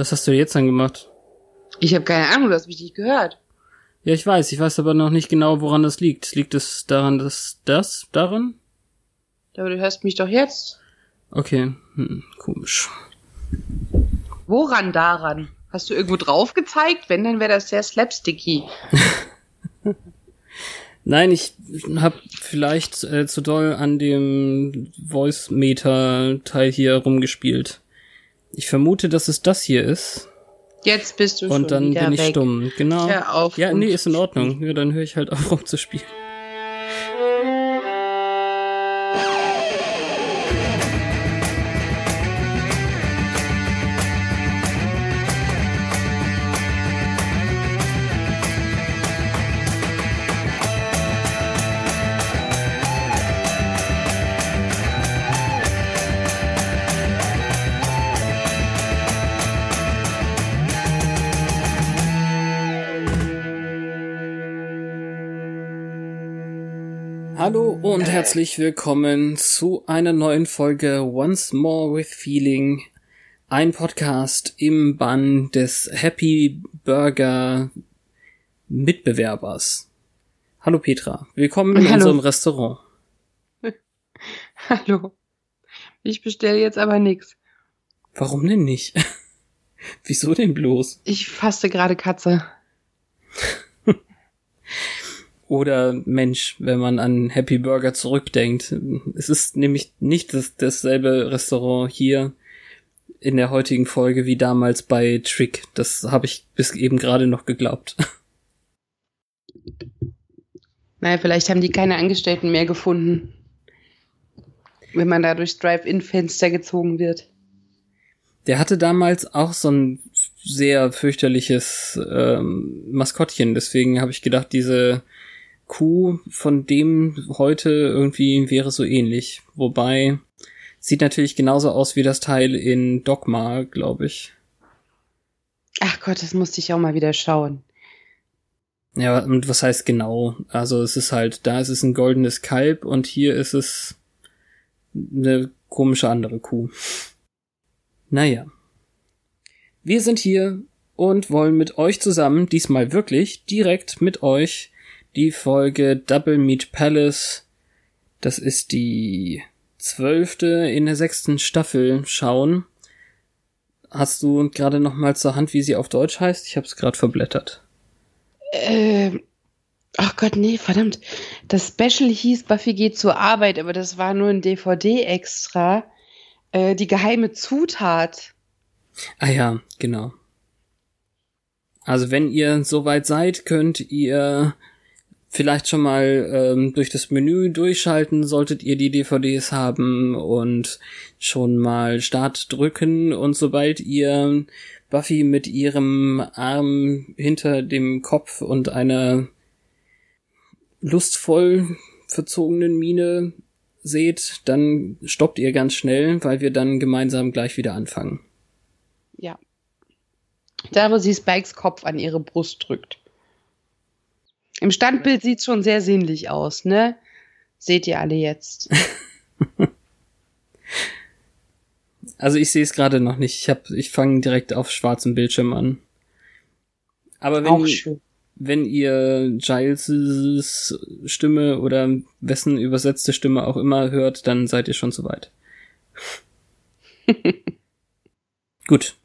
Was hast du jetzt dann gemacht? Ich habe keine Ahnung, du hast mich nicht gehört. Ja, ich weiß. Ich weiß aber noch nicht genau, woran das liegt. Liegt es daran, dass das daran? Aber du hörst mich doch jetzt. Okay, hm, komisch. Woran daran? Hast du irgendwo drauf gezeigt? Wenn, dann wäre das sehr slapsticky. Nein, ich habe vielleicht äh, zu doll an dem Voice-Meter-Teil hier rumgespielt. Ich vermute, dass es das hier ist. Jetzt bist du Und schon dann wieder bin ich weg. stumm. Genau. Ja, und- nee, ist in Ordnung. Ja, dann höre ich halt auf rumzuspielen. Hallo und herzlich willkommen zu einer neuen Folge Once More with Feeling, ein Podcast im Bann des Happy Burger Mitbewerbers. Hallo Petra, willkommen in Hallo. unserem Restaurant. Hallo. Ich bestelle jetzt aber nix. Warum denn nicht? Wieso denn bloß? Ich faste gerade Katze. Oder Mensch, wenn man an Happy Burger zurückdenkt. Es ist nämlich nicht das, dasselbe Restaurant hier in der heutigen Folge wie damals bei Trick. Das habe ich bis eben gerade noch geglaubt. Naja, vielleicht haben die keine Angestellten mehr gefunden. Wenn man da durchs Drive-In-Fenster gezogen wird. Der hatte damals auch so ein sehr fürchterliches ähm, Maskottchen. Deswegen habe ich gedacht, diese Kuh von dem heute irgendwie wäre so ähnlich. Wobei sieht natürlich genauso aus wie das Teil in Dogma, glaube ich. Ach Gott, das musste ich auch mal wieder schauen. Ja, und was heißt genau? Also es ist halt, da ist es ein goldenes Kalb und hier ist es eine komische andere Kuh. Naja. Wir sind hier und wollen mit euch zusammen, diesmal wirklich, direkt mit euch, die Folge Double Meat Palace, das ist die zwölfte in der sechsten Staffel, schauen. Hast du gerade noch mal zur Hand, wie sie auf Deutsch heißt? Ich habe es gerade verblättert. Ähm, ach Gott, nee, verdammt. Das Special hieß Buffy geht zur Arbeit, aber das war nur ein DVD-Extra. Äh, die geheime Zutat. Ah ja, genau. Also wenn ihr soweit seid, könnt ihr vielleicht schon mal ähm, durch das Menü durchschalten, solltet ihr die DVDs haben und schon mal Start drücken und sobald ihr Buffy mit ihrem Arm hinter dem Kopf und einer lustvoll verzogenen Miene seht, dann stoppt ihr ganz schnell, weil wir dann gemeinsam gleich wieder anfangen. Ja. Da, wo sie Spikes Kopf an ihre Brust drückt. Im Standbild sieht's schon sehr sinnlich aus, ne? Seht ihr alle jetzt. Also ich sehe es gerade noch nicht. Ich hab, ich fange direkt auf schwarzem Bildschirm an. Aber wenn, wenn ihr Giles Stimme oder wessen übersetzte Stimme auch immer hört, dann seid ihr schon soweit. Gut.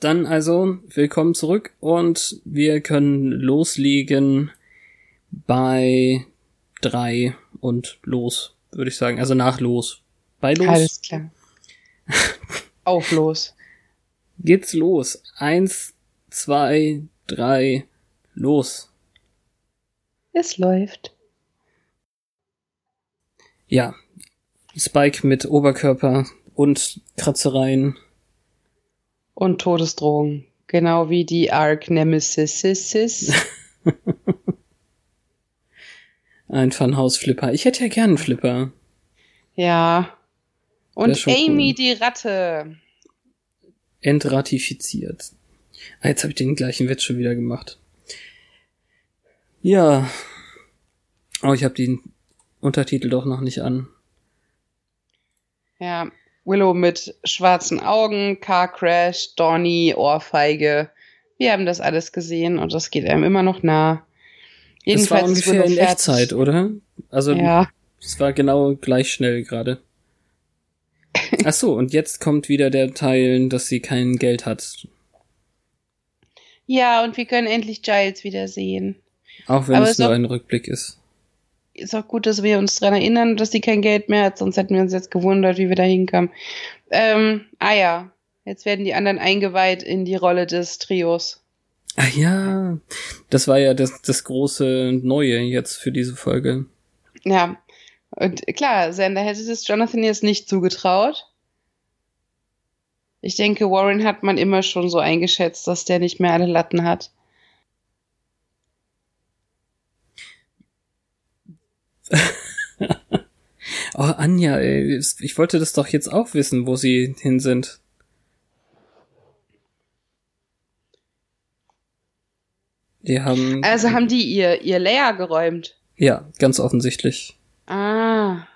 Dann also willkommen zurück und wir können loslegen bei drei und los, würde ich sagen. Also nach los. Bei los Alles klar. Auf los. geht's los. Eins, zwei, drei, los. Es läuft. Ja. Spike mit Oberkörper und Kratzereien. und Todesdrohungen. Genau wie die Arc Nemesis. Ein Funhouse-Flipper. Ich hätte ja gern einen Flipper. Ja. Und Amy cool. die Ratte. Entratifiziert. Ah, jetzt habe ich den gleichen Witz schon wieder gemacht. Ja. Oh, ich habe den Untertitel doch noch nicht an. Ja. Willow mit schwarzen Augen, Car Crash, Donny, Ohrfeige. Wir haben das alles gesehen und das geht einem immer noch nah. Das war ungefähr in fertig. Echtzeit, oder? Also Ja. es war genau gleich schnell gerade. Ach so, und jetzt kommt wieder der Teil, dass sie kein Geld hat. Ja, und wir können endlich Giles wiedersehen. Auch wenn Aber es nur auch- ein Rückblick ist. Ist auch gut, dass wir uns daran erinnern, dass sie kein Geld mehr hat, sonst hätten wir uns jetzt gewundert, wie wir da hinkamen. Ähm, ah ja, jetzt werden die anderen eingeweiht in die Rolle des Trios. Ach ja, das war ja das, das große Neue jetzt für diese Folge. Ja, und klar, Sander hätte das Jonathan jetzt nicht zugetraut. Ich denke, Warren hat man immer schon so eingeschätzt, dass der nicht mehr alle Latten hat. Oh, Anja, ey, ich wollte das doch jetzt auch wissen, wo sie hin sind. Die haben, Also haben die ihr, ihr Layer geräumt. ja, ganz offensichtlich. Ah,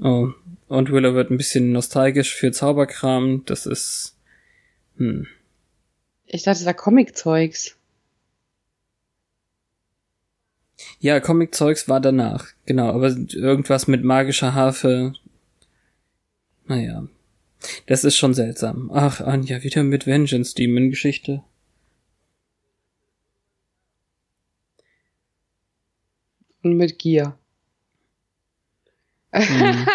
Oh, und Willow wird ein bisschen nostalgisch für Zauberkram. Das ist, hm. ich dachte, das war Comic-Zeugs. Ja, Comic-Zeugs war danach, genau, aber irgendwas mit magischer Harfe. Naja. Das ist schon seltsam. Ach, Anja, wieder mit Vengeance Demon Geschichte. Und mit Gier. Hm.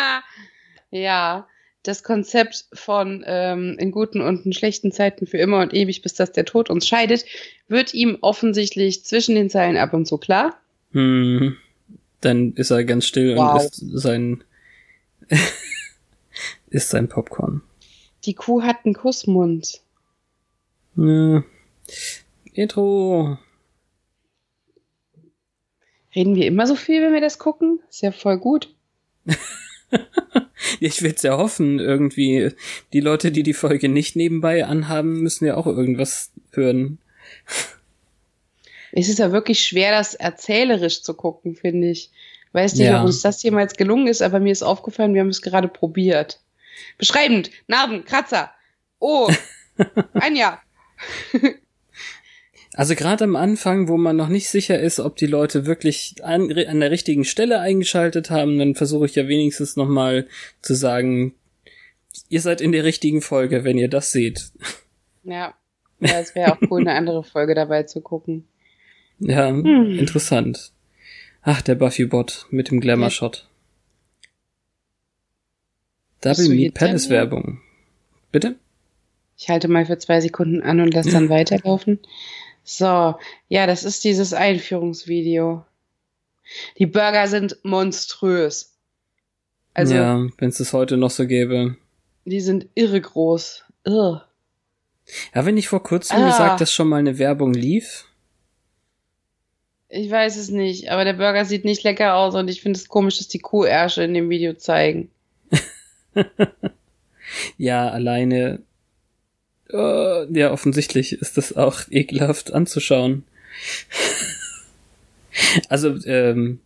ja, das Konzept von ähm, in guten und in schlechten Zeiten für immer und ewig, bis dass der Tod uns scheidet, wird ihm offensichtlich zwischen den Zeilen ab und zu klar. Hm. Dann ist er ganz still Wow. und isst sein isst sein Popcorn. Die Kuh hat einen Kussmund. Ja. Intro. Reden wir immer so viel, wenn wir das gucken? Ist ja voll gut. Ich will's ja hoffen, irgendwie. Die Leute, die die Folge nicht nebenbei anhaben, müssen ja auch irgendwas hören. Es ist ja wirklich schwer, das erzählerisch zu gucken, finde ich. Weiß nicht, Ja. ob uns das jemals gelungen ist, aber mir ist aufgefallen, wir haben es gerade probiert. Beschreibend, Narben, Kratzer. Oh, Anja. Also gerade am Anfang, wo man noch nicht sicher ist, ob die Leute wirklich an, an der richtigen Stelle eingeschaltet haben, dann versuche ich ja wenigstens nochmal zu sagen, ihr seid in der richtigen Folge, wenn ihr das seht. Ja, ja es wäre auch cool, eine andere Folge dabei zu gucken. Ja, Hm. interessant. Ach, der Buffy-Bot mit dem Glamour-Shot. Double Meat Palace? Werbung. Bitte? Ich halte mal für zwei Sekunden an und lasse dann weiterlaufen. So, ja, das ist dieses Einführungsvideo. Die Burger sind monströs. Also, ja, wenn es das heute noch so gäbe. die sind irre groß. Irr. Ja, wenn ich vor kurzem Ah. gesagt, dass schon mal eine Werbung lief. Ich weiß es nicht, aber der Burger sieht nicht lecker aus und ich finde es komisch, dass die Kuhärsche in dem Video zeigen. Ja, alleine. Oh, ja, offensichtlich ist das auch ekelhaft anzuschauen. also, ähm,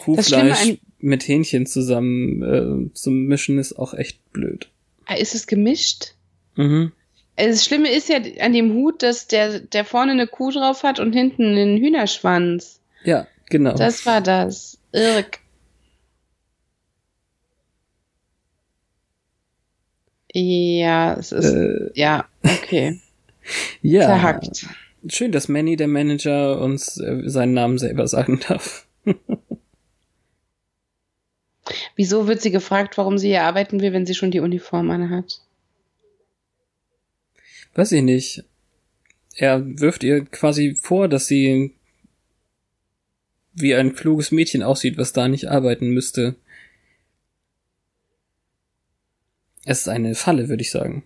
Kuhfleisch mit Hähnchen zusammen äh, zu mischen ist auch echt blöd. Ah, Ist es gemischt? Mhm. Also Das Schlimme ist ja an dem Hut, dass der, der vorne eine Kuh drauf hat und hinten einen Hühnerschwanz. Ja, genau. Das war das. Irk. Ja, es ist, äh, ja, okay. ja. Verhackt. Schön, dass Manny, der Manager, uns äh, seinen Namen selber sagen darf. Wieso wird sie gefragt, warum sie hier arbeiten will, wenn sie schon die Uniform anhat? Weiß ich nicht. Er wirft ihr quasi vor, dass sie wie ein kluges Mädchen aussieht, was da nicht arbeiten müsste. Es ist eine Falle, würde ich sagen.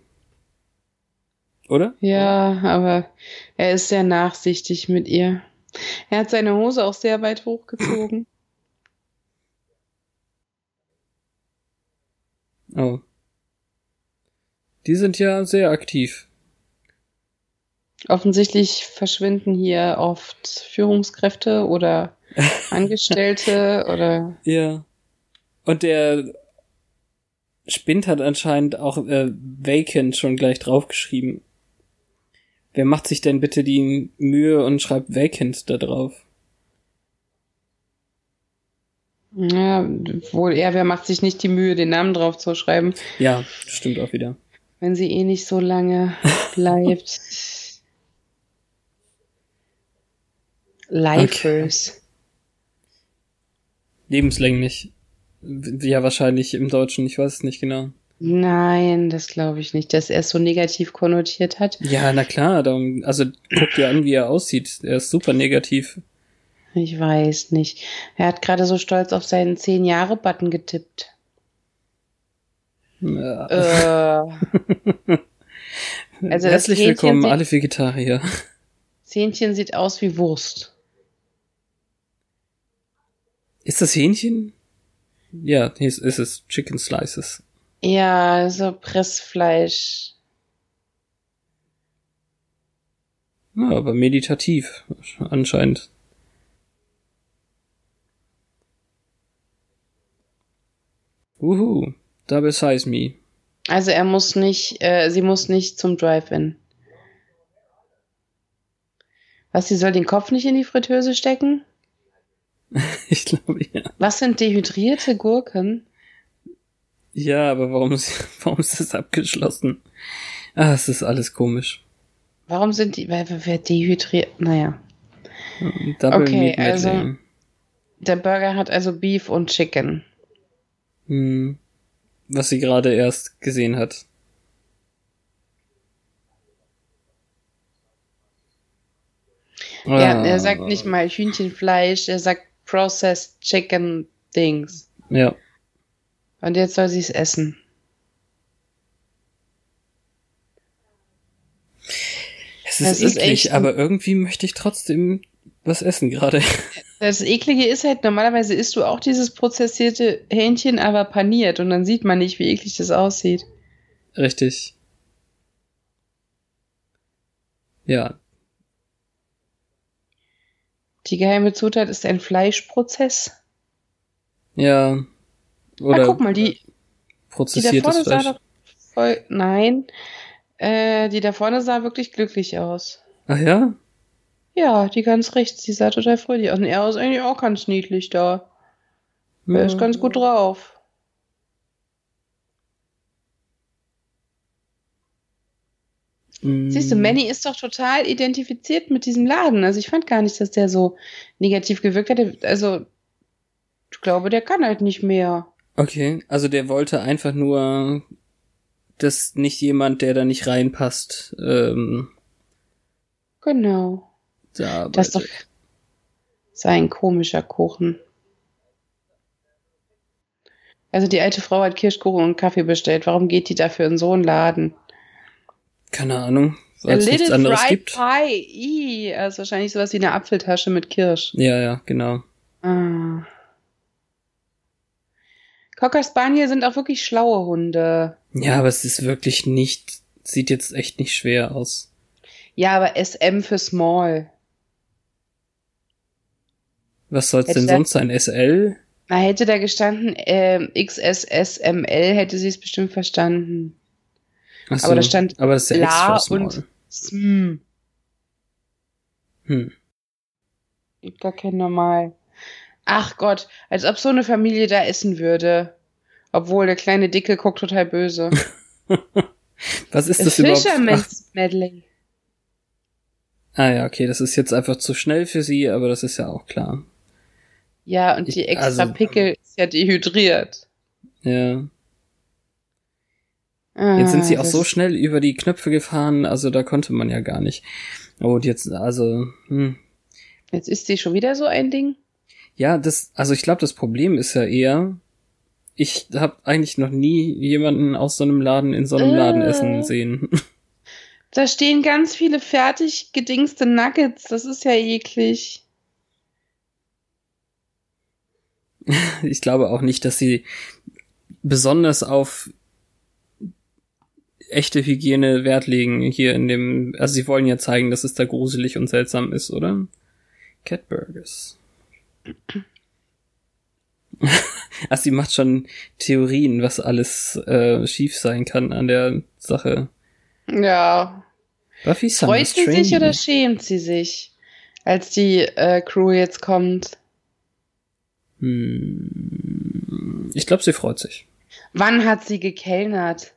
Oder? Ja, aber er ist sehr nachsichtig mit ihr. Er hat seine Hose auch sehr weit hochgezogen. Oh. Die sind ja sehr aktiv. Offensichtlich verschwinden hier oft Führungskräfte oder Angestellte oder. Ja. Und der Spind hat anscheinend auch äh, Vacant schon gleich draufgeschrieben. Wer macht sich denn bitte die Mühe und schreibt Vacant da drauf? Ja, wohl eher, wer macht sich nicht die Mühe, den Namen drauf zu schreiben. Ja, stimmt auch wieder. Wenn sie eh nicht so lange bleibt. Lifers. Okay. Lebenslänglich. Ja, wahrscheinlich im Deutschen, ich weiß es nicht genau. Nein, das glaube ich nicht, dass er es so negativ konnotiert hat. Ja, na klar, darum, also guck dir an, wie er aussieht. Er ist super negativ. Ich weiß nicht. Er hat gerade so stolz auf seinen zehn Jahre Button getippt. Ja. Äh. also Herzlich willkommen, sieht, alle Vegetarier. Zähnchen sieht aus wie Wurst. Ist das Hähnchen? Ja, ist, ist es Chicken Slices. Ja, so Pressfleisch. Ja, aber meditativ anscheinend. Uhu, double size me. Also er muss nicht, äh, sie muss nicht zum Drive-In. Was, sie soll den Kopf nicht in die Fritteuse stecken? ich glaube ja. Was sind dehydrierte Gurken? Ja, aber warum ist, warum ist das abgeschlossen? Ah, es ist alles komisch. Warum sind die, wer, wer dehydriert, naja. Double okay, also, der Burger hat also Beef und Chicken. Hm. Was sie gerade erst gesehen hat. Ja, er sagt nicht mal Hühnchenfleisch, er sagt Processed Chicken Dings. Ja. Und jetzt soll sie es essen. Es ist, das eklig, ist aber irgendwie möchte ich trotzdem was essen gerade. Das eklige ist halt, normalerweise isst du auch dieses prozessierte Hähnchen, aber paniert und dann sieht man nicht, wie eklig das aussieht. Richtig. Ja. Die geheime Zutat ist ein Fleischprozess. Ja, oder Na, guck mal, die, prozessiertes die da vorne Fleisch. sah doch voll, nein, äh, die da vorne sah wirklich glücklich aus. Ach ja? Ja, die ganz rechts, die sah total fröhlich aus. Und er ist eigentlich auch ganz niedlich da. Ja. Er ist ganz gut drauf. Mm. Siehst du, Manny ist doch total identifiziert mit diesem Laden. Also ich fand gar nicht, dass der so negativ gewirkt hat. Also ich glaube, der kann halt nicht mehr. Okay, also der wollte einfach nur, dass nicht jemand, der da nicht reinpasst, ähm, genau. Da das ist doch sein komischer Kuchen. Also die alte Frau hat Kirschkuchen und Kaffee bestellt. Warum geht die dafür in so einen Laden? Keine Ahnung, weil es nichts anderes fried gibt. Pie. I, also wahrscheinlich sowas wie eine Apfeltasche mit Kirsch. Ja, ja, genau. Ah. Cocker Spaniel sind auch wirklich schlaue Hunde. Ja, aber es ist wirklich nicht, sieht jetzt echt nicht schwer aus. Ja, aber SM für Small. Was soll's hätte denn sonst sein? SL? Na, hätte da gestanden äh, XSSML, hätte sie es bestimmt verstanden. Ach so, aber da stand aber das ist ja La und Sm. Hm. Gibt gar kein Normal. Ach Gott, als ob so eine Familie da essen würde. Obwohl der kleine Dicke guckt total böse. Was ist das überhaupt? Fisherman's Medley. Ah ja, okay, das ist jetzt einfach zu schnell für sie, aber das ist ja auch klar. Ja, und die extra also, Pickel ist ja dehydriert. Ja. Ah, jetzt sind sie auch so schnell über die Knöpfe gefahren, also da konnte man ja gar nicht. Oh, und jetzt, also, hm. Jetzt ist sie schon wieder so ein Ding? Ja, das, also ich glaube, das Problem ist ja eher, ich habe eigentlich noch nie jemanden aus so einem Laden in so einem Äh. Laden essen sehen. Da stehen ganz viele fertig gedingste Nuggets. Das ist ja eklig. Ich glaube auch nicht, dass sie besonders auf echte Hygiene Wert legen hier in dem, also sie wollen ja zeigen, dass es da gruselig und seltsam ist, oder? Catburgers. also sie macht schon Theorien, was alles äh, schief sein kann an der Sache. Ja. Buffy Freut sie sich oder schämt sie sich, als die äh, Crew jetzt kommt? Hm, ich glaube, sie freut sich. Wann hat sie gekellnert?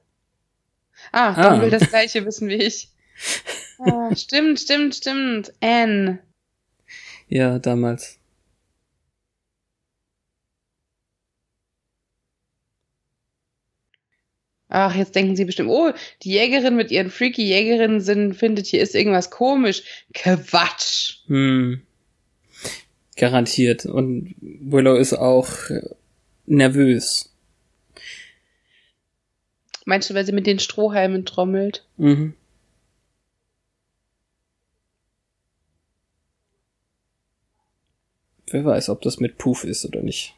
Ah, Ah. Don will das gleiche wissen wie ich. Ah, stimmt, stimmt, stimmt. Anne. Ja, damals. Ach, jetzt denken sie bestimmt, oh, die Jägerin mit ihren freaky Jägerinnen sind, findet, hier ist irgendwas komisch. Quatsch. Hm. Garantiert. Und Willow ist auch äh, nervös. Meinst du, weil sie mit den Strohhalmen trommelt? Mhm. Wer weiß, ob das mit Puff ist oder nicht.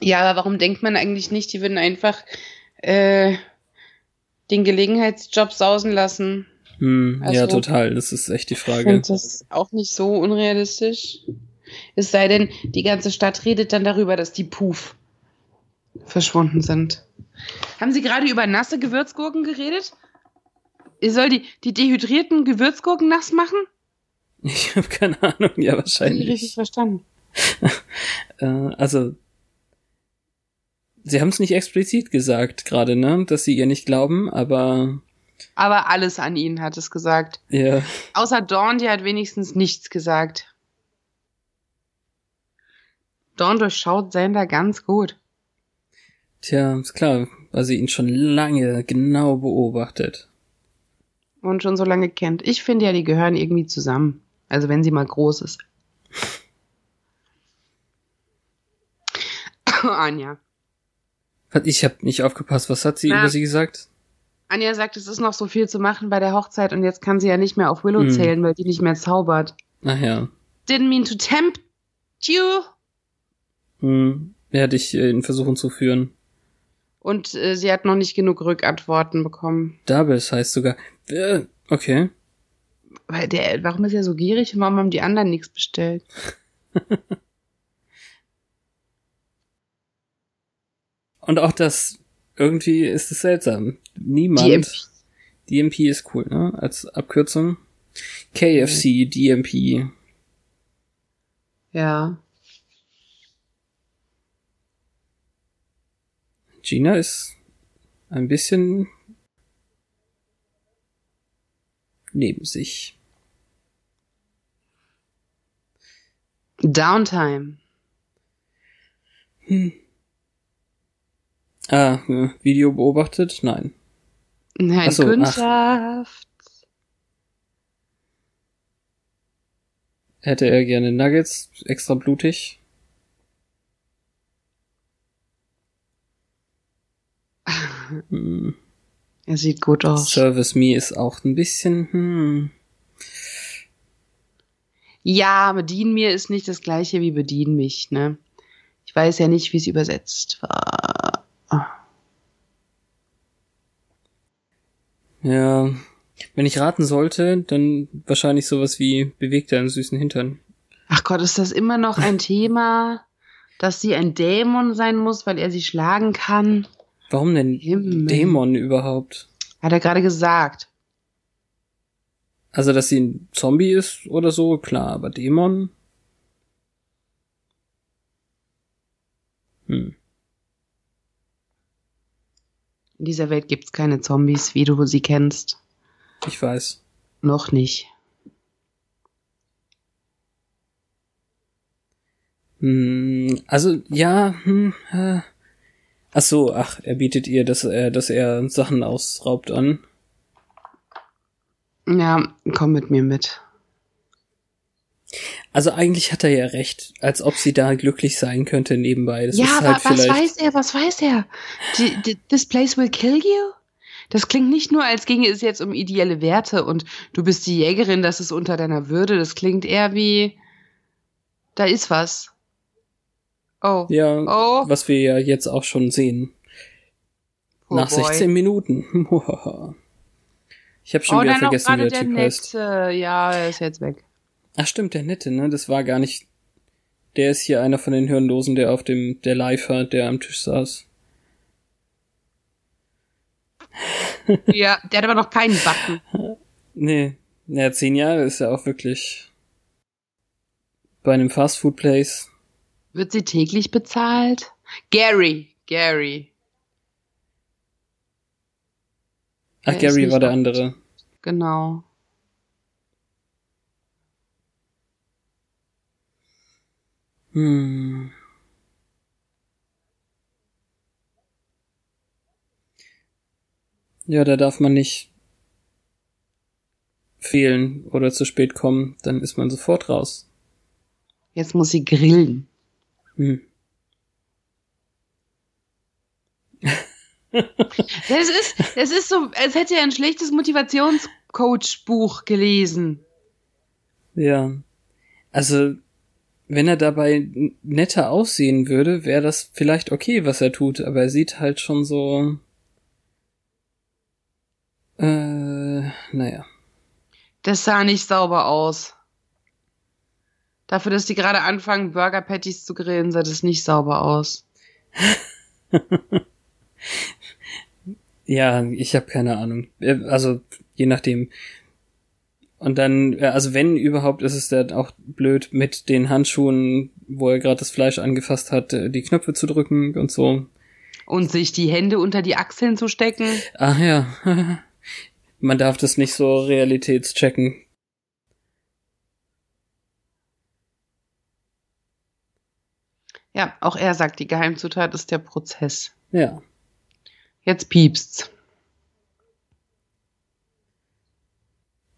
Ja, aber warum denkt man eigentlich nicht, die würden einfach äh, den Gelegenheitsjob sausen lassen? Hm, ja, Also- total. Das ist echt die Frage. finde das auch nicht so unrealistisch. Es sei denn, die ganze Stadt redet dann darüber, dass die Puff verschwunden sind. Haben Sie gerade über nasse Gewürzgurken geredet? Ihr soll die, die dehydrierten Gewürzgurken nass machen? Ich habe keine Ahnung. Ja, Hab ich richtig wahrscheinlich. verstanden. Äh, also, sie haben es nicht explizit gesagt gerade, ne? Dass sie ihr nicht glauben, aber Aber alles an ihnen hat es gesagt. ja. Außer Dawn, die hat wenigstens nichts gesagt. Dawn durchschaut Sander ganz gut. Tja, ist klar, weil sie ihn schon lange genau beobachtet. und schon so lange kennt. Ich finde ja, die gehören irgendwie zusammen. Also wenn sie mal groß ist. Anja. Hat- Ich habe nicht aufgepasst. Was hat sie Na. über sie gesagt? Anja sagt, es ist noch so viel zu machen bei der Hochzeit und jetzt kann sie ja nicht mehr auf Willow Hm. zählen, weil die nicht mehr zaubert. Ach ja. Didn't mean to tempt you. Hm. Ja, dich äh, in Versuchen zu führen. Und äh, sie hat noch nicht genug Rückantworten bekommen. Doubles heißt sogar. Äh, okay. Weil der, warum ist er so gierig und warum haben die anderen nichts bestellt? Und auch das, irgendwie ist es seltsam. Niemand. DMP. DMP ist cool, ne? Als Abkürzung. KFC, DMP. Ja. Gina ist ein bisschen neben sich. Downtime. Hm. Ah, Video beobachtet? Nein. Nein, Ach so, ach. Kundschaft. Hätte er gerne Nuggets, extra blutig. Er sieht gut aus. Service Me ist auch ein bisschen, hm. Ja, bedien mir ist nicht das gleiche wie bedien mich, ne? Ich weiß ja nicht, wie es übersetzt war. Ja. Wenn ich raten sollte, dann wahrscheinlich sowas wie bewegt deinen süßen Hintern. Ach Gott, ist das immer noch ein Thema, dass sie ein Dämon sein muss, weil er sie schlagen kann? Warum denn Himmel. Dämon überhaupt? Hat er gerade gesagt. Also, dass sie ein Zombie ist oder so, klar, aber Dämon? Hm. In dieser Welt gibt's keine Zombies, wie du sie kennst. Ich weiß. Noch nicht. Hm, also, ja, hm, äh. Ach so, ach, er bietet ihr, dass er, dass er Sachen ausraubt an. Ja, komm mit mir mit. Also eigentlich hat er ja recht, als ob sie da glücklich sein könnte nebenbei. Das ja, aber halt was weiß er? Was weiß er? This place will kill you? Das klingt nicht nur, als ginge es jetzt um ideelle Werte und du bist die Jägerin, das ist unter deiner Würde. Das klingt eher wie, da ist was. Oh. Ja, Oh. was wir ja jetzt auch schon sehen. Oh Nach boy. 16 Minuten. ich habe schon oh, wieder dann vergessen, wie der der Typ heißt. Nette. Ja, er ist jetzt weg. Ach stimmt, der Nette, ne? Das war gar nicht. Der ist hier einer von den Hirnlosen, der auf dem, der live hat, der am Tisch saß. ja, der hat aber noch keinen Backen. Nee. Ja, zehn Jahre ist ja auch wirklich bei einem Fastfood-Place. Wird sie täglich bezahlt? Gary. Gary. Ach, Der Gary war der andere. Genau. Hm. Ja, da darf man nicht fehlen oder zu spät kommen, dann ist man sofort raus. Jetzt muss sie grillen. Hm. Das ist, das ist so, als hätte er ein schlechtes Motivationscoach-Buch gelesen. Ja. Also, wenn er dabei netter aussehen würde, wäre das vielleicht okay, was er tut, aber er sieht halt schon so. Äh, naja. Das sah nicht sauber aus. Dafür, dass die gerade anfangen, Burger Patties zu grillen, sah das nicht sauber aus. Ja, ich habe keine Ahnung. Äh, Also, je nachdem. Und dann, äh, also wenn überhaupt, ist es dann auch blöd, mit den Handschuhen, wo er gerade das Fleisch angefasst hat, äh, die Knöpfe zu drücken und so. Und sich die Hände unter die Achseln zu stecken. Ach ja. Man darf das nicht so realitätschecken. Ja, auch er sagt, die Geheimzutat ist der Prozess. Ja. Jetzt piepst's.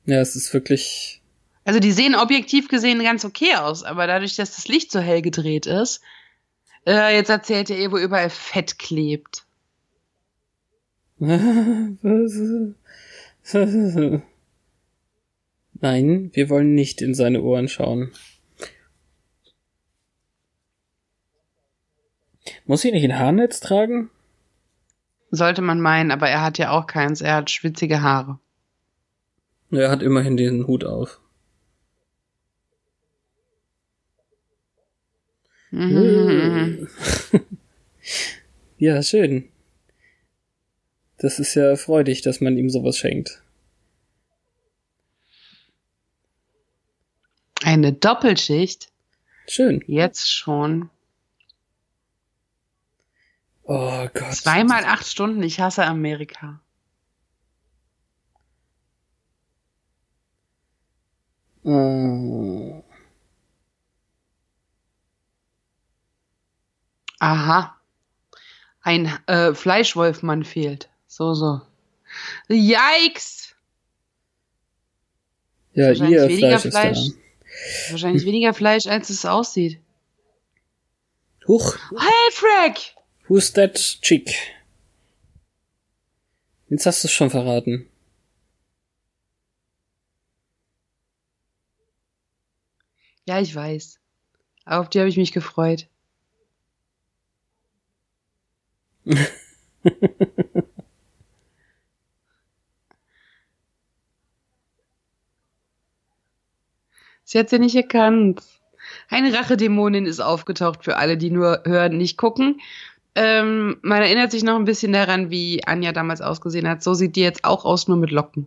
Ja, es ist wirklich. Also die sehen objektiv gesehen ganz okay aus, aber dadurch, dass das Licht so hell gedreht ist, äh, jetzt erzählt er ihr, wo überall Fett klebt. Nein, wir wollen nicht in seine Ohren schauen. Muss sie nicht ein Haarnetz tragen? Sollte man meinen, aber er hat ja auch keins. Er hat schwitzige Haare. Er hat immerhin den Hut auf. Mhm. ja, schön. Das ist ja freudig, dass man ihm sowas schenkt. Eine Doppelschicht? Schön. Jetzt schon. Oh Gott. Zweimal acht Stunden. Ich hasse Amerika. Äh, Aha. Ein äh, Fleischwolfmann fehlt. So, so. Yikes! ja, Wahrscheinlich ihr weniger Fleisch ist Fleisch. Wahrscheinlich weniger Fleisch, als es aussieht. Huch, Hey, Frank! Who's that chick? Jetzt hast du es schon verraten. Ja, ich weiß. Aber auf die habe ich mich gefreut. Sie hat sie nicht erkannt. Eine Rachedämonin ist aufgetaucht für alle, die nur hören, nicht gucken. Ähm, man erinnert sich noch ein bisschen daran, wie Anja damals ausgesehen hat. So sieht die jetzt auch aus, nur mit Locken.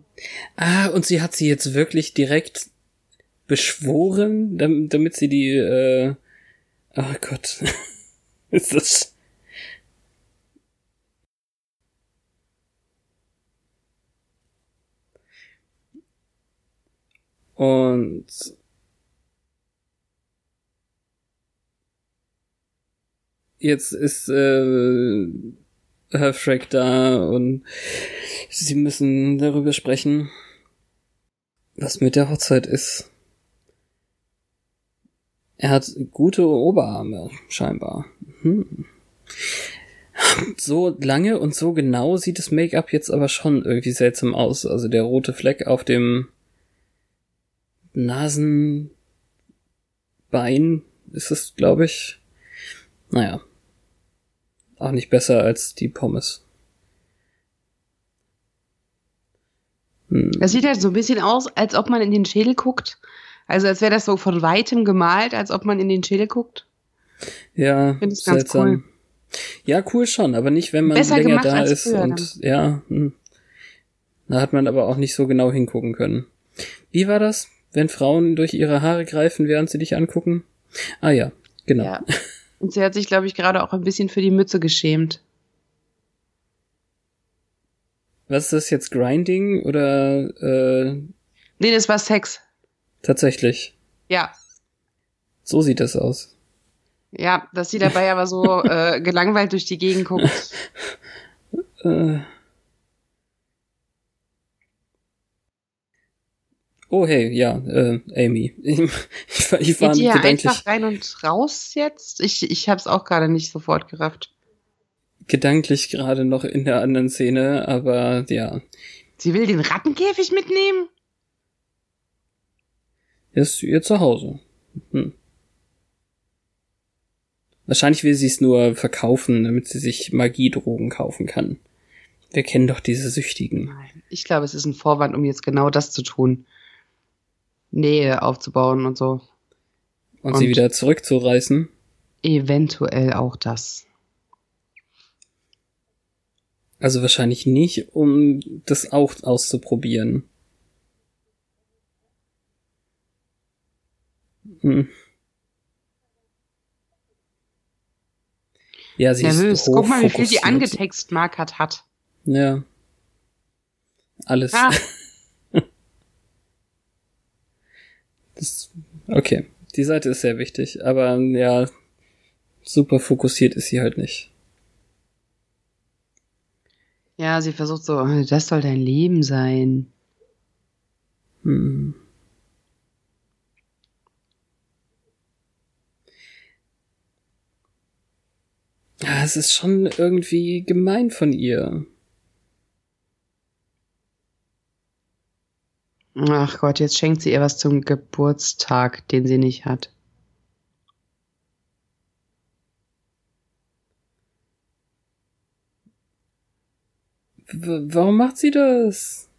Ah, und sie hat sie jetzt wirklich direkt beschworen, dam- damit sie die, äh, oh Gott. ist das, und jetzt ist äh, Herr Freck da und sie müssen darüber sprechen, was mit der Hochzeit ist. Er hat gute Oberarme, scheinbar. Hm. So lange und so genau sieht das Make-up jetzt aber schon irgendwie seltsam aus. Also der rote Fleck auf dem Nasenbein ist es, glaube ich. Naja. Auch nicht besser als die Pommes. Hm. Das sieht halt so ein bisschen aus, als ob man in den Schädel guckt. Also als wäre das so von weitem gemalt, als ob man in den Schädel guckt. Ja, Finde ich ganz seltsam. cool. Ja, cool schon, aber nicht, wenn man Besser länger da ist früher, und dann. ja, hm. da hat man aber auch nicht so genau hingucken können. Wie war das, wenn Frauen durch ihre Haare greifen, während sie dich angucken? Ah ja, genau. Ja. Und sie hat sich, glaube ich, gerade auch ein bisschen für die Mütze geschämt. Was ist das jetzt, Grinding oder äh Nee, das war Sex. Tatsächlich. Ja. So sieht das aus. Ja, dass sie dabei aber so äh, gelangweilt durch die Gegend guckt. äh. Oh hey, ja, äh, Amy. Ich, ich, ich war Geht ihr einfach rein und raus jetzt? Ich, ich hab's auch gerade nicht sofort gerafft gedanklich gerade noch in der anderen Szene, aber ja. Sie will den Rattenkäfig mitnehmen? Ist ihr zu Hause. Hm. Wahrscheinlich will sie es nur verkaufen, damit sie sich Magiedrogen kaufen kann. Wir kennen doch diese Süchtigen. Nein, ich glaube, es ist ein Vorwand, um jetzt genau das zu tun. Nähe aufzubauen und so. Und, und sie wieder zurückzureißen? Eventuell auch das. Also wahrscheinlich nicht, um das auch auszuprobieren. Hm. Ja, sie Nervös. ist Guck mal, wie viel die angetextmarkert hat. Ja. Alles. Ah. das, okay. Die Seite ist sehr wichtig, aber ja, super fokussiert ist sie halt nicht. Ja, sie versucht so, das soll dein Leben sein. Hm. Ja, es ist schon irgendwie gemein von ihr. Ach Gott, jetzt schenkt sie ihr was zum Geburtstag, den sie nicht hat. warum macht sie das?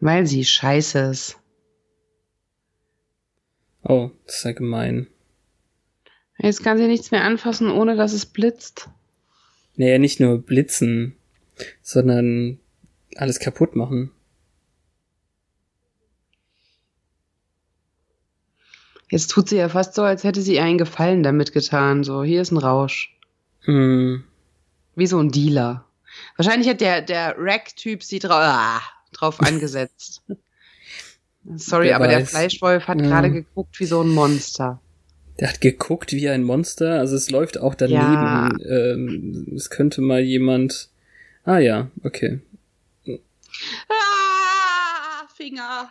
Weil sie scheiße ist. Oh, das ist ja gemein. Jetzt kann sie nichts mehr anfassen, ohne dass es blitzt. Naja, nicht nur blitzen, sondern alles kaputt machen. Jetzt tut sie ja fast so, als hätte sie einen Gefallen damit getan. So, hier ist ein Rausch. Hm. Wie so ein Dealer. Wahrscheinlich hat der, der Rack-Typ sie drau ah, drauf angesetzt. Sorry, Wer aber weiß. der Fleischwolf hat ja. gerade geguckt wie so ein Monster. Der hat geguckt wie ein Monster, also es läuft auch daneben. Ja. Ähm, es könnte mal jemand. Ah ja, okay. Ah, Finger.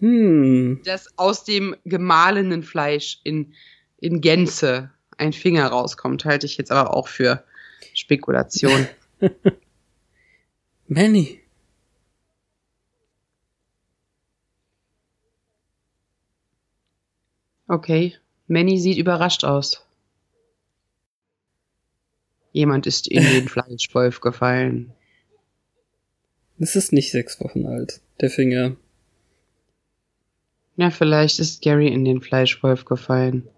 Hm. Das aus dem gemahlenen Fleisch in, in Gänze ein Finger rauskommt, halte ich jetzt aber auch für Spekulation. Manny. Okay, Manny sieht überrascht aus. Jemand ist in den Fleischwolf gefallen. Es ist nicht sechs Wochen alt, der Finger. Ja, vielleicht ist Gary in den Fleischwolf gefallen.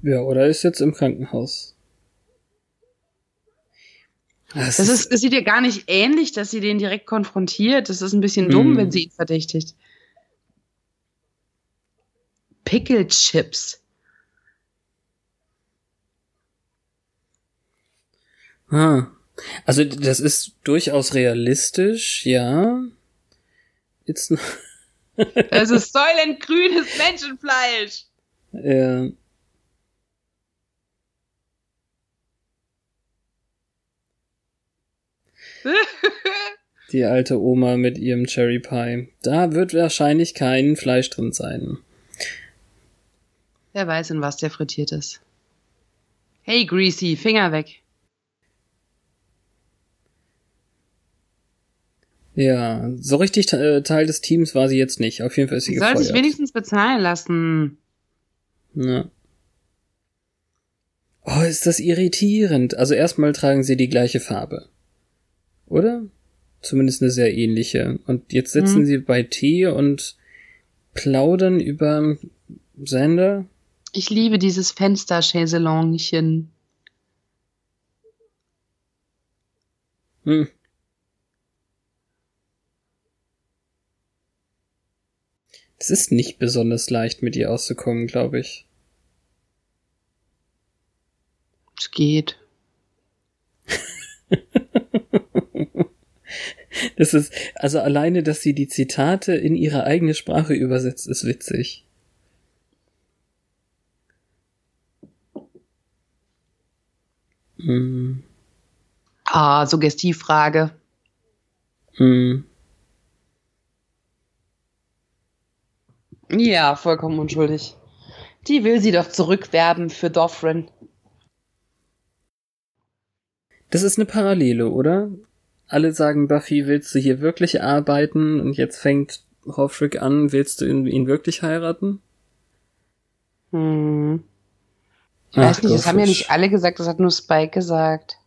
Ja, oder ist jetzt im Krankenhaus. Das, das ist, das sieht ja gar nicht ähnlich, dass sie den direkt konfrontiert. Das ist ein bisschen dumm, mm. wenn sie ihn verdächtigt. Pickle Chips. Ah. Also das ist durchaus realistisch, ja. Jetzt noch. das ist säulengrünes Menschenfleisch. Ja. Die alte Oma mit ihrem Cherry Pie. Da wird wahrscheinlich kein Fleisch drin sein. Wer weiß, in was der frittiert ist. Hey, Greasy, Finger weg. Ja, so richtig äh, Teil des Teams war sie jetzt nicht. Auf jeden Fall ist sie Sie soll gefeuert. sich wenigstens bezahlen lassen. Ja. Oh, ist das irritierend. Also erstmal tragen sie die gleiche Farbe. Oder? Zumindest eine sehr ähnliche. Und jetzt sitzen Mhm. sie bei Tee und plaudern über Sander. Ich liebe dieses Fenster-Chaiselongchen. Hm. Es ist nicht besonders leicht, mit ihr auszukommen, glaube ich. Es geht. Das ist, also alleine, dass sie die Zitate in ihre eigene Sprache übersetzt, ist witzig. Hm. Ah, Suggestivfrage. Hm. Ja, vollkommen unschuldig. Die will sie doch zurückwerben für Doffrin. Das ist eine Parallele, oder? Alle sagen, Buffy, willst du hier wirklich arbeiten? Und jetzt fängt Hofrick an, willst du ihn, ihn wirklich heiraten? Hm. Ich Ach, weiß nicht, das haben ja nicht alle gesagt, das hat nur Spike gesagt.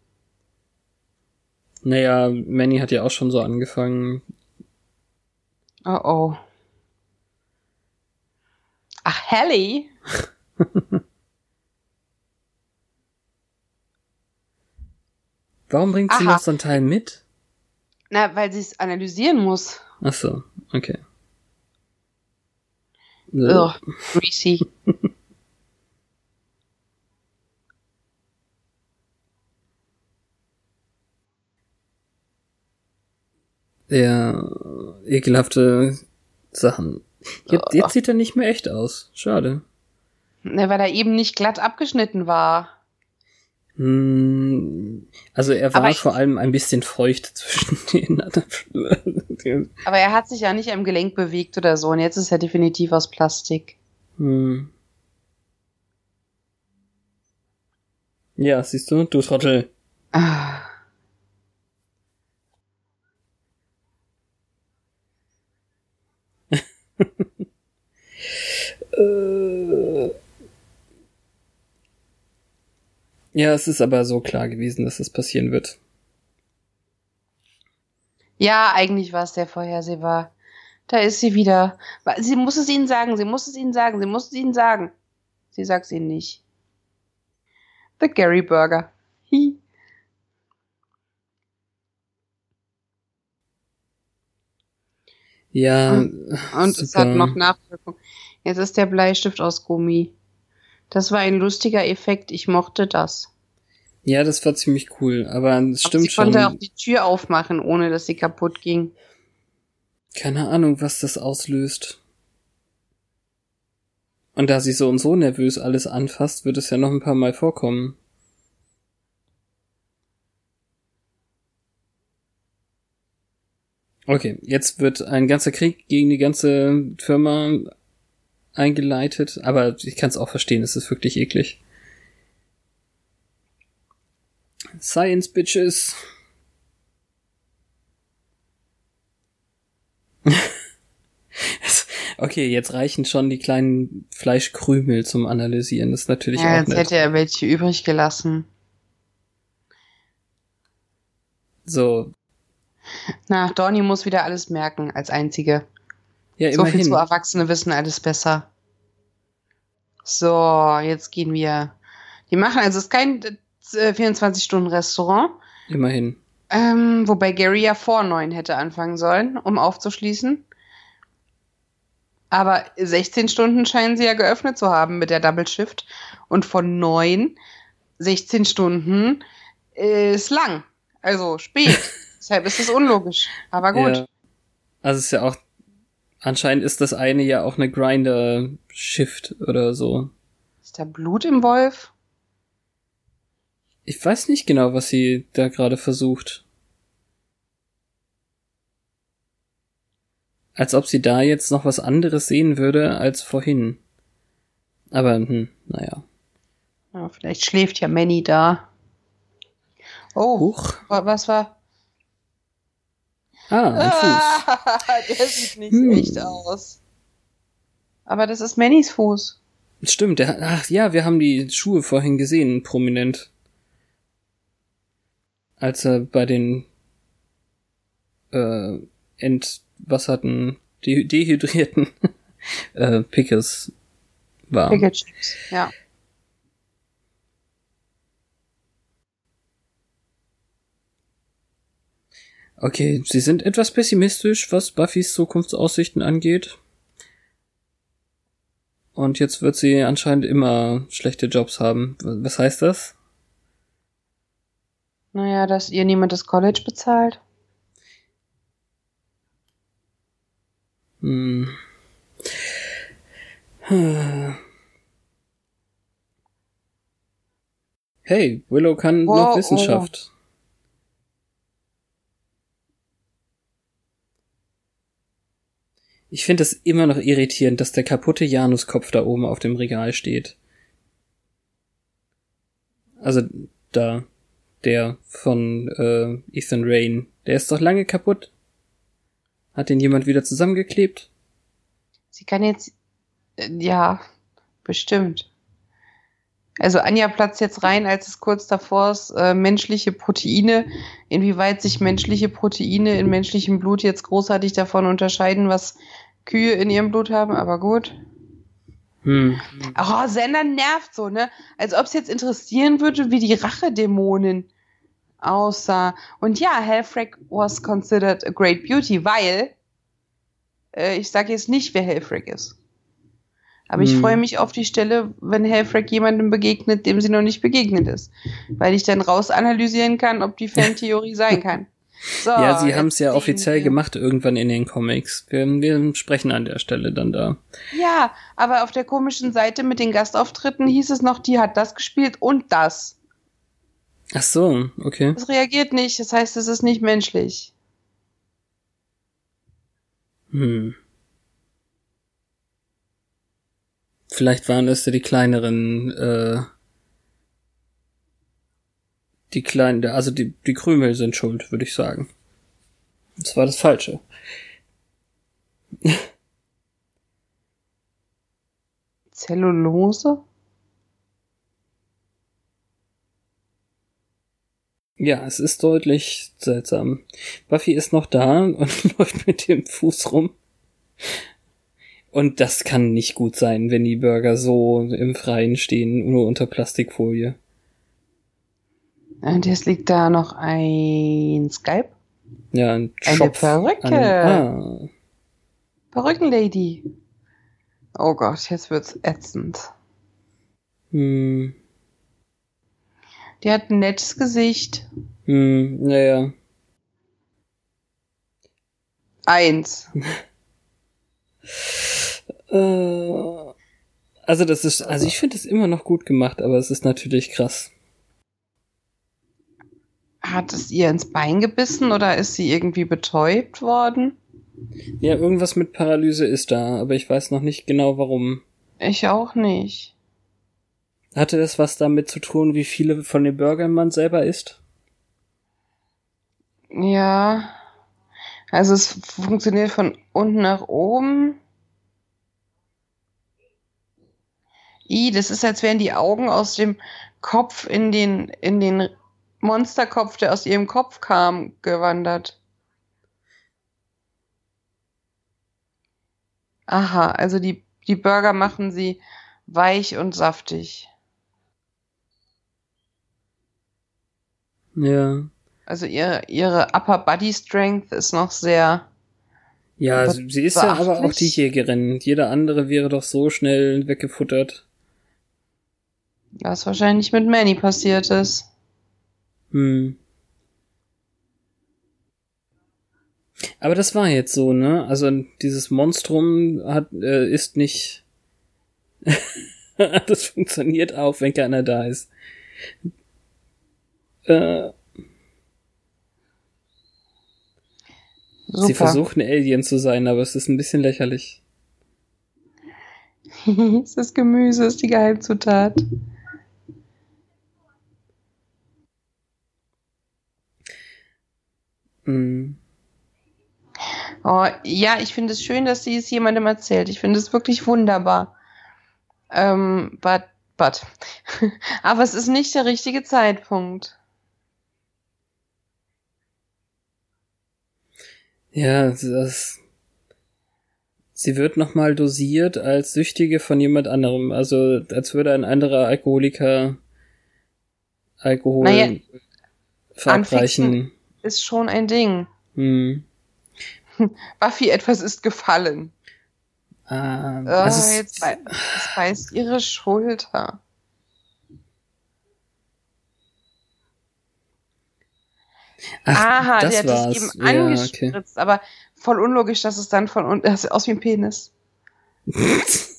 Naja, Manny hat ja auch schon so angefangen. Oh oh. Ach, Hallie? Warum bringt sie Aha. noch so ein Teil mit? Na, weil sie es analysieren muss. Ach so, okay. Ugh, greasy. Ja, ekelhafte Sachen. Jetzt, Oh. jetzt sieht er nicht mehr echt aus. Schade. Na, weil er eben nicht glatt abgeschnitten war. Hm, also er war ich- vor allem ein bisschen feucht zwischen den. Aber er hat sich ja nicht am Gelenk bewegt oder so. Und jetzt ist er definitiv aus Plastik. hm. Ja, siehst du, du Trottel. Ah. Äh. Ja, es ist aber so klar gewesen, dass das passieren wird. Ja, eigentlich war es sehr vorhersehbar. Da ist sie wieder. Sie muss es ihnen sagen, sie muss es ihnen sagen, sie muss es ihnen sagen. Sie sagt es ihnen nicht. The Gary Burger. Hi. Ja, Und es super. hat noch Nachwirkung. Jetzt ist der Bleistift aus Gummi. Das war ein lustiger Effekt. Ich mochte das. Ja, das war ziemlich cool, aber es Aber stimmt sie schon. konnte auch die Tür aufmachen, ohne dass sie kaputt ging. Keine Ahnung, was das auslöst. Und da sie so und so nervös alles anfasst, wird es ja noch ein paar Mal vorkommen. Okay, jetzt wird ein ganzer Krieg gegen die ganze Firma eingeleitet, aber ich kann es auch verstehen, es ist wirklich eklig. Science Bitches. Okay, jetzt reichen schon die kleinen Fleischkrümel zum Analysieren. Das ist natürlich Ja, auch jetzt nett. hätte er welche übrig gelassen. So, Na, Donny muss wieder alles merken, als einzige. ja, So viel immerhin. zu Erwachsene wissen alles besser. So, jetzt gehen wir. Die machen, also es ist kein äh, 24-Stunden-Restaurant. Immerhin. Ähm, wobei Gary ja vor neun hätte anfangen sollen, um aufzuschließen. Aber 16 Stunden scheinen sie ja geöffnet zu haben mit der Double Shift. Und von neun 16 Stunden ist lang. Also spät. Deshalb ist es unlogisch. Aber gut. Ja. Also es ist ja auch, anscheinend ist das eine ja auch eine Grinder-Shift oder so. Ist da Blut im Wolf? Ich weiß nicht genau, was sie da gerade versucht. Als ob sie da jetzt noch was anderes sehen würde als vorhin. Aber, hm, naja. Ja, vielleicht schläft ja Manny da. Oh, Huch. wa- was war? Ah, ein Fuß. Ah, der sieht nicht Hm. echt aus. Aber das ist Mannys Fuß. Stimmt, der, ach ja, wir haben die Schuhe vorhin gesehen, prominent. Als er bei den äh, entwasserten, de dehydrierten äh, Pickers war. Pickle Chips, ja. Okay, Sie sind etwas pessimistisch, was Buffys Zukunftsaussichten angeht. Und jetzt wird sie anscheinend immer schlechte Jobs haben. Was heißt das? Naja, dass ihr niemand das College bezahlt. Hm. Hey, Willow kann Wow, noch oh. Wissenschaft. Ich finde es immer noch irritierend, dass der kaputte Januskopf da oben auf dem Regal steht. Also da, der von äh, Ethan Rain. Der ist doch lange kaputt. Hat den jemand wieder zusammengeklebt? Sie kann jetzt, äh, ja, bestimmt. Also Anja platzt jetzt rein, als es kurz davor ist, äh, menschliche Proteine, inwieweit sich menschliche Proteine in menschlichem Blut jetzt großartig davon unterscheiden, was Kühe in ihrem Blut haben, aber gut. Hm. Oh, Sender nervt so, ne? Als ob es jetzt interessieren würde, wie die Rachedämonin aussah. Und ja, Helfrek was considered a great beauty, weil äh, ich sage jetzt nicht, wer Helfrek ist. Aber ich Hm. freue mich auf die Stelle, wenn Helfrek jemandem begegnet, dem sie noch nicht begegnet ist. Weil ich dann raus analysieren kann, ob die Fantheorie sein kann. So, ja, sie haben es ja offiziell wir- gemacht irgendwann in den Comics. Wir, wir sprechen an der Stelle dann da. Ja, aber auf der komischen Seite mit den Gastauftritten hieß es noch, die hat das gespielt und das. Ach so, okay. Es reagiert nicht, das heißt, es ist nicht menschlich. Hm. Vielleicht waren es ja die kleineren, äh, die kleinen, also die, die Krümel sind schuld, würde ich sagen. Das war das Falsche. Zellulose? Ja, es ist deutlich seltsam. Buffy ist noch da und läuft mit dem Fuß rum. Und das kann nicht gut sein, wenn die Burger so im Freien stehen, nur unter Plastikfolie. Und jetzt liegt da noch ein Skype. Ja, ein Eine Schopf Perücke. an- Ah, Perückenlady. Oh Gott, jetzt wird's ätzend. hm, Die hat ein nettes Gesicht. hm, naja. Eins. Äh, also das ist, also ich finde es immer noch gut gemacht, aber es ist natürlich krass. Hat es ihr ins Bein gebissen oder ist sie irgendwie betäubt worden? Ja, irgendwas mit Paralyse ist da, aber ich weiß noch nicht genau warum. Ich auch nicht. Hatte das was damit zu tun, wie viele von den Burgern man selber isst? Ja. Also es funktioniert von unten nach oben. I, das ist, als wären die Augen aus dem Kopf in den, in den Monsterkopf, der aus ihrem Kopf kam, gewandert. Aha, also die, die Burger machen sie weich und saftig. Ja. Also ihre, ihre Upper Body Strength ist noch sehr. Ja, Aber sie ist ja aber auch die. Jägerin. Jeder andere wäre doch so schnell weggefuttert. Was wahrscheinlich mit Manny passiert ist. Hm. Aber das war jetzt so, ne? Also dieses Monstrum hat äh, ist nicht. das funktioniert auch, wenn keiner da ist. Äh, Super. Sie versucht ein Alien zu sein, aber es ist ein bisschen lächerlich. es ist Gemüse, ist die Geheimzutat. Mm. Oh, ja, ich finde es schön, dass sie es jemandem erzählt. Ich finde es wirklich wunderbar. Ähm, but, but. Aber es ist nicht der richtige Zeitpunkt. Ja, das. Sie wird nochmal dosiert als Süchtige von jemand anderem. Also als würde ein anderer Alkoholiker Alkohol Naja, verabreichen. Ist schon ein Ding. Hm. Buffy, etwas ist gefallen. Oh, also es- jetzt bei, es beißt ihre Schulter. Ach, Aha, das der hat war's. es eben Ja, angespritzt, aber voll unlogisch, dass es dann von unten, das sieht aus wie ein Penis.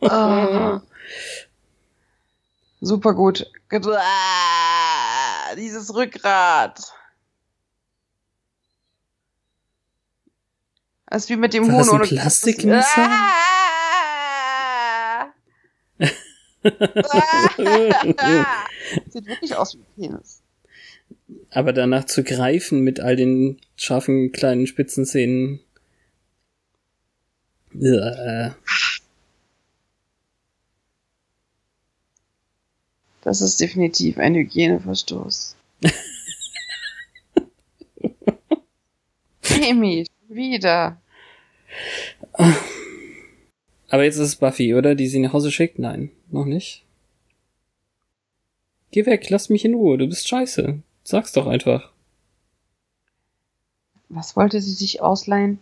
Ah. Super gut. Dieses Rückgrat. Das ist wie mit dem War Huhn das ein ohne Plastikmesser? Ah! Sieht wirklich aus wie ein Penis. Aber danach zu greifen mit all den scharfen kleinen Spitzenzähnen. Äh, Das ist definitiv ein Hygieneverstoß. Amy, wieder. Aber jetzt ist es Buffy, oder? Die sie nach Hause schickt? Nein, noch nicht. Geh weg, lass mich in Ruhe, du bist scheiße. Sag's doch einfach. Was wollte sie sich ausleihen?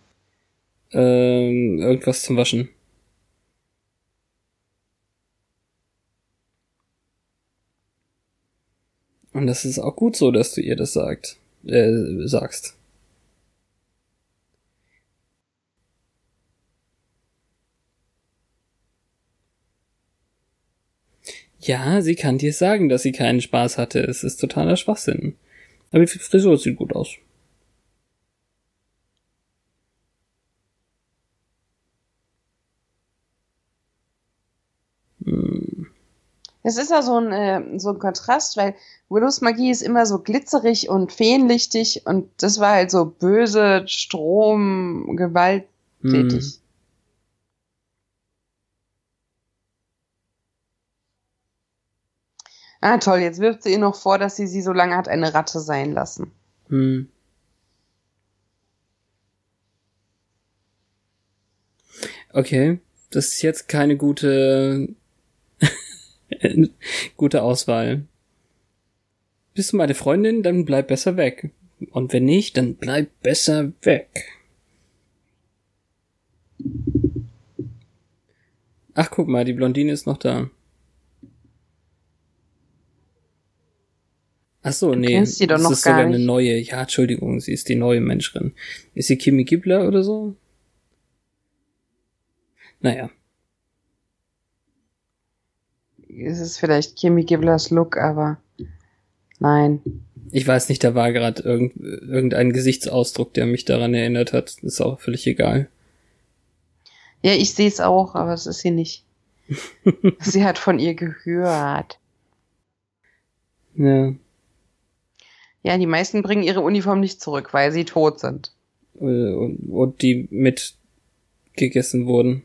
Ähm, irgendwas zum Waschen. Und das ist auch gut so, dass du ihr das sagt, äh, sagst. Ja, sie kann dir sagen, dass sie keinen Spaß hatte. Es ist totaler Schwachsinn. Aber die Frisur sieht gut aus. Es ist ja so ein, äh, so ein Kontrast, weil Willows Magie ist immer so glitzerig und feenlichtig und das war halt so böse, Strom, gewalttätig. Hm. Ah, toll, jetzt wirft sie ihr noch vor, dass sie sie so lange hat eine Ratte sein lassen. Hm. Okay, das ist jetzt keine gute gute Auswahl. Bist du meine Freundin, dann bleib besser weg. Und wenn nicht, dann bleib besser weg. Ach, guck mal, die Blondine ist noch da. Ach so, nee, kennst sie doch das noch ist gar sogar eine nicht. neue. Ja, Entschuldigung, sie ist die neue Menscherin. Ist sie Kimi Gibbler oder so? Naja, Es ist vielleicht Kimmy Gibblers Look, aber nein. ich weiß nicht, da war gerade irgend, irgendein Gesichtsausdruck, der mich daran erinnert hat. Ist auch völlig egal. Ja, ich sehe es auch, aber es ist sie nicht. sie hat von ihr gehört. Ja, Ja, die meisten bringen ihre Uniform nicht zurück, weil sie tot sind. äh, und, und die mitgegessen wurden.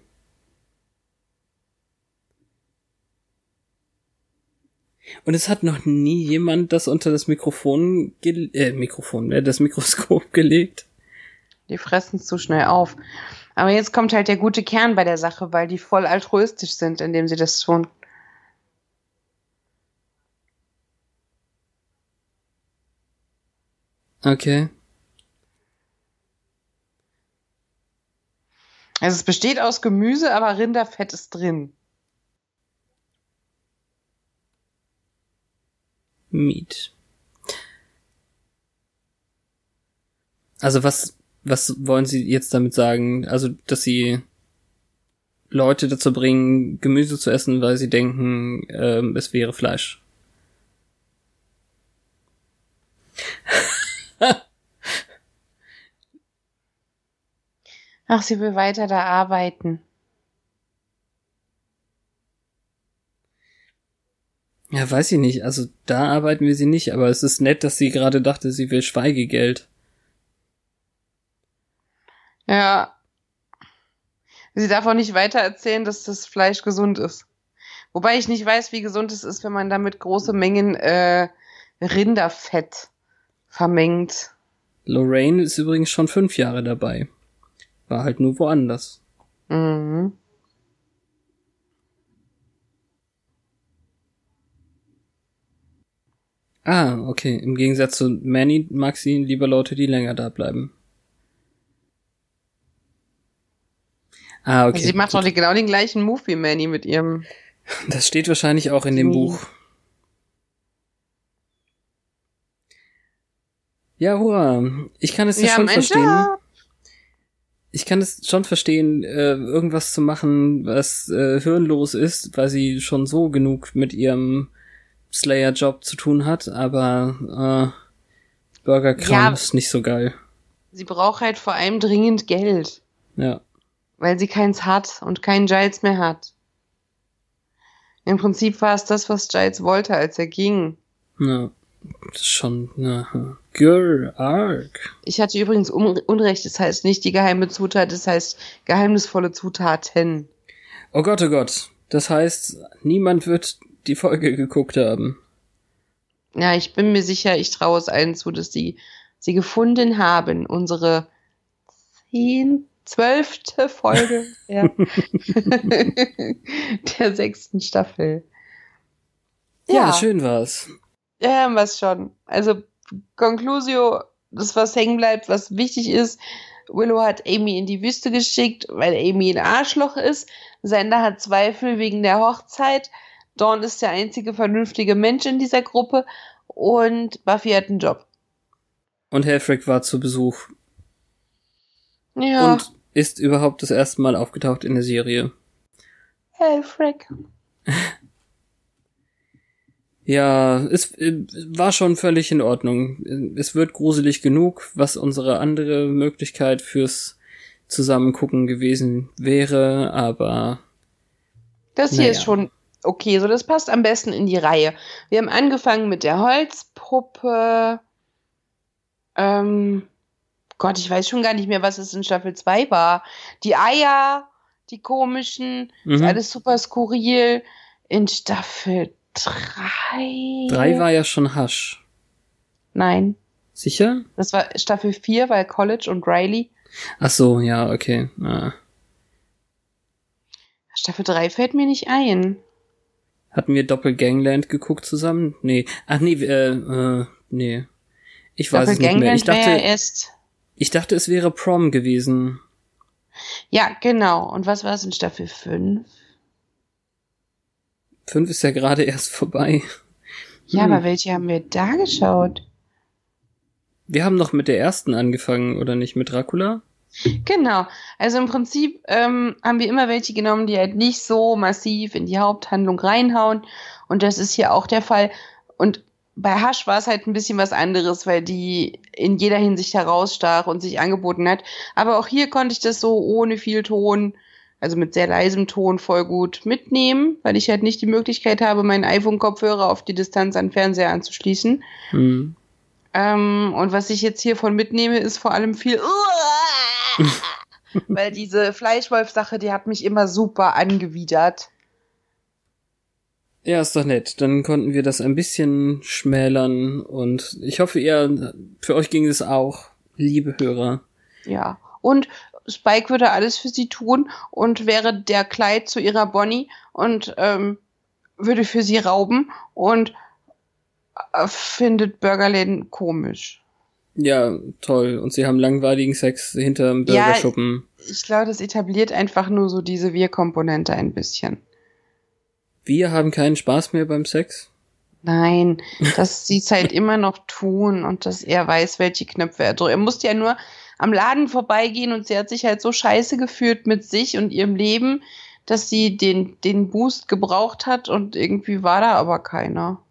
Und es hat noch nie jemand das unter das Mikrofon, äh, Mikrofon, äh, das Mikroskop gelegt. Die fressen zu schnell auf. Aber jetzt kommt halt der gute Kern bei der Sache, weil die voll altruistisch sind, indem sie das tun. Okay. Also es besteht aus Gemüse, aber Rinderfett ist drin. Meat. Also was, was wollen Sie jetzt damit sagen? Also, dass Sie Leute dazu bringen, Gemüse zu essen, weil sie denken, ähm, es wäre Fleisch. Ach, sie will weiter da arbeiten. Ja, weiß ich nicht. Also da arbeiten wir sie nicht, aber es ist nett, dass sie gerade dachte, sie will Schweigegeld. Ja. Sie darf auch nicht weiter erzählen, dass das Fleisch gesund ist. Wobei ich nicht weiß, wie gesund es ist, wenn man damit große Mengen äh, Rinderfett vermengt. Lorraine ist übrigens schon fünf Jahre dabei. War halt nur woanders. Mhm. Ah, okay. Im Gegensatz zu Manny mag sie lieber Leute, die länger da bleiben. Ah, okay. Sie macht doch genau den gleichen Move wie Manny mit ihrem. Das steht wahrscheinlich auch in dem Buch. Ja, hurra. Ich kann es ja, schon verstehen. Job. Ich kann es schon verstehen, äh, irgendwas zu machen, was äh, hirnlos ist, weil sie schon so genug mit ihrem Slayer-Job zu tun hat, aber äh, Burgerkram ja, ist nicht so geil. Sie braucht halt vor allem dringend Geld. Ja. Weil sie keins hat und keinen Giles mehr hat. Im Prinzip war es das, was Giles wollte, als er ging. Ja. Das ist schon, na, Gür, arg. Ich hatte übrigens Unrecht, das heißt nicht die geheime Zutat, das heißt geheimnisvolle Zutaten. Oh Gott, oh Gott. Das heißt, niemand wird die Folge geguckt haben. Ja, ich bin mir sicher, ich traue es allen zu, dass sie sie gefunden haben. Unsere zehn, zwölfte Folge ja. der sechsten Staffel. Ja, ja schön war's. Ja, was schon. Also, Conclusio, das was hängen bleibt, was wichtig ist. Willow hat Amy in die Wüste geschickt, weil Amy ein Arschloch ist. Sender hat Zweifel wegen der Hochzeit. Dawn ist der einzige vernünftige Mensch in dieser Gruppe und Buffy hat einen Job. Und Helfrick war zu Besuch. Ja. Und ist überhaupt das erste Mal aufgetaucht in der Serie. Helfrick. Ja, es äh, war schon völlig in Ordnung. Es wird gruselig genug, was unsere andere Möglichkeit fürs Zusammengucken gewesen wäre, aber. Das hier naja. ist schon okay, so das passt am besten in die Reihe. Wir haben angefangen mit der Holzpuppe. Ähm, Gott, ich weiß schon gar nicht mehr, was es in Staffel 2 war. Die Eier, die komischen, mhm. ist alles super skurril. In Staffel 3. 3 war ja schon Hasch. Nein. Sicher? Das war Staffel 4, weil College und Riley. Ach so, ja, okay. Ah. Staffel 3 fällt mir nicht ein. Hatten wir Doppelgangland geguckt zusammen? Nee. Ach nee, äh, äh nee. Ich weiß es nicht mehr. Ich dachte, erst ich dachte, es wäre Prom gewesen. Ja, genau. Und was war es in Staffel 5? 5 ist ja gerade erst vorbei. Ja, hm. aber welche haben wir da geschaut? Wir haben noch mit der ersten angefangen, oder nicht? Mit Dracula? Genau. Also im Prinzip ähm, haben wir immer welche genommen, die halt nicht so massiv in die Haupthandlung reinhauen. Und das ist hier auch der Fall. Und bei Hasch war es halt ein bisschen was anderes, weil die in jeder Hinsicht herausstach und sich angeboten hat. Aber auch hier konnte ich das so ohne viel Ton, also mit sehr leisem Ton voll gut mitnehmen, weil ich halt nicht die Möglichkeit habe, meinen iPhone-Kopfhörer auf die Distanz an Fernseher anzuschließen. Mhm. Ähm, und was ich jetzt hiervon mitnehme, ist vor allem viel Weil diese Fleischwolf-Sache, die hat mich immer super angewidert. Ja, ist doch nett. Dann konnten wir das ein bisschen schmälern und ich hoffe, ihr, für euch ging es auch, liebe Hörer. Ja. Und Spike würde alles für sie tun und wäre der Kleid zu ihrer Bonnie und ähm, würde für sie rauben und äh, findet Burgerläden komisch. Ja, toll. Und sie haben langweiligen Sex hinterm Burgerschuppen. Ja, ich glaube, das etabliert einfach nur so diese Wir-Komponente ein bisschen. Wir haben keinen Spaß mehr beim Sex? Nein, dass sie es halt immer noch tun und dass er weiß, welche Knöpfe er drückt. Er musste ja nur am Laden vorbeigehen und sie hat sich halt so scheiße gefühlt mit sich und ihrem Leben, dass sie den, den Boost gebraucht hat und irgendwie war da aber keiner.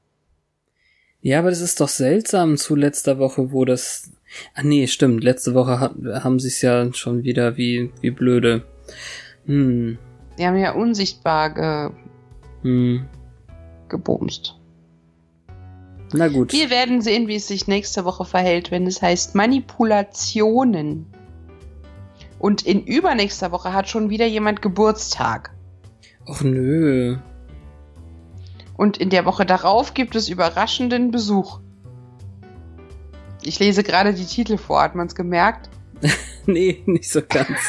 Ja, aber das ist doch seltsam zu letzter Woche, wo das Ah nee, stimmt. Letzte Woche hat, haben sie es ja schon wieder wie, wie blöde. Hm. Die haben ja unsichtbar ge Hm. gebumst. Na gut. Wir werden sehen, wie es sich nächste Woche verhält, wenn es heißt Manipulationen. Und in übernächster Woche hat schon wieder jemand Geburtstag. Och nö. Und in der Woche darauf gibt es überraschenden Besuch. Ich lese gerade die Titel vor, hat man es gemerkt? Nee, nicht so ganz.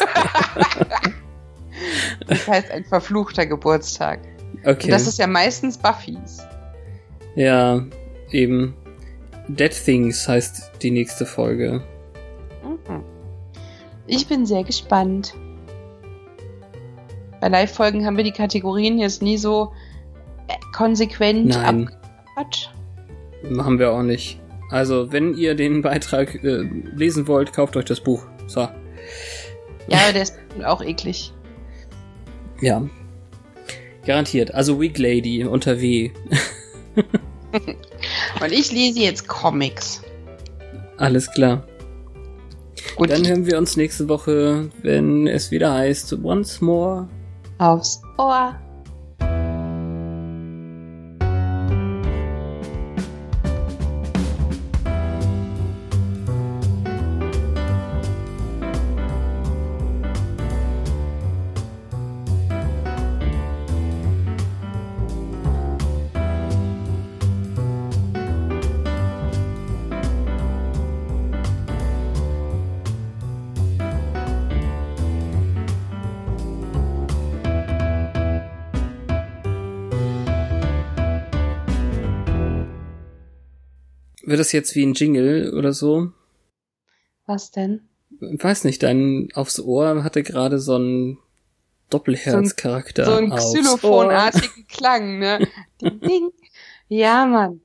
Das heißt ein verfluchter Geburtstag. Okay. Und das ist ja meistens Buffys. ja, eben. Dead Things heißt die nächste Folge. Mhm. Ich bin sehr gespannt. Bei Live-Folgen haben wir die Kategorien jetzt nie so konsequent Nein. abgequatscht. Machen wir auch nicht. Also, wenn ihr den Beitrag äh, lesen wollt, kauft euch das Buch. So. Ja, der ist auch eklig. Ja. Garantiert. Also Weak Lady unter W. Und ich lese jetzt Comics. Alles klar. Gut, Dann hören wir uns nächste Woche, wenn es wieder heißt Once More. aufs Ohr. Das jetzt wie ein Jingle oder so? Was denn? Weiß nicht, dein aufs Ohr hatte gerade so einen Doppelherzcharakter. So ein Aufs xylophonartigen Klang, ne? Ding, ding. Ja, Mann.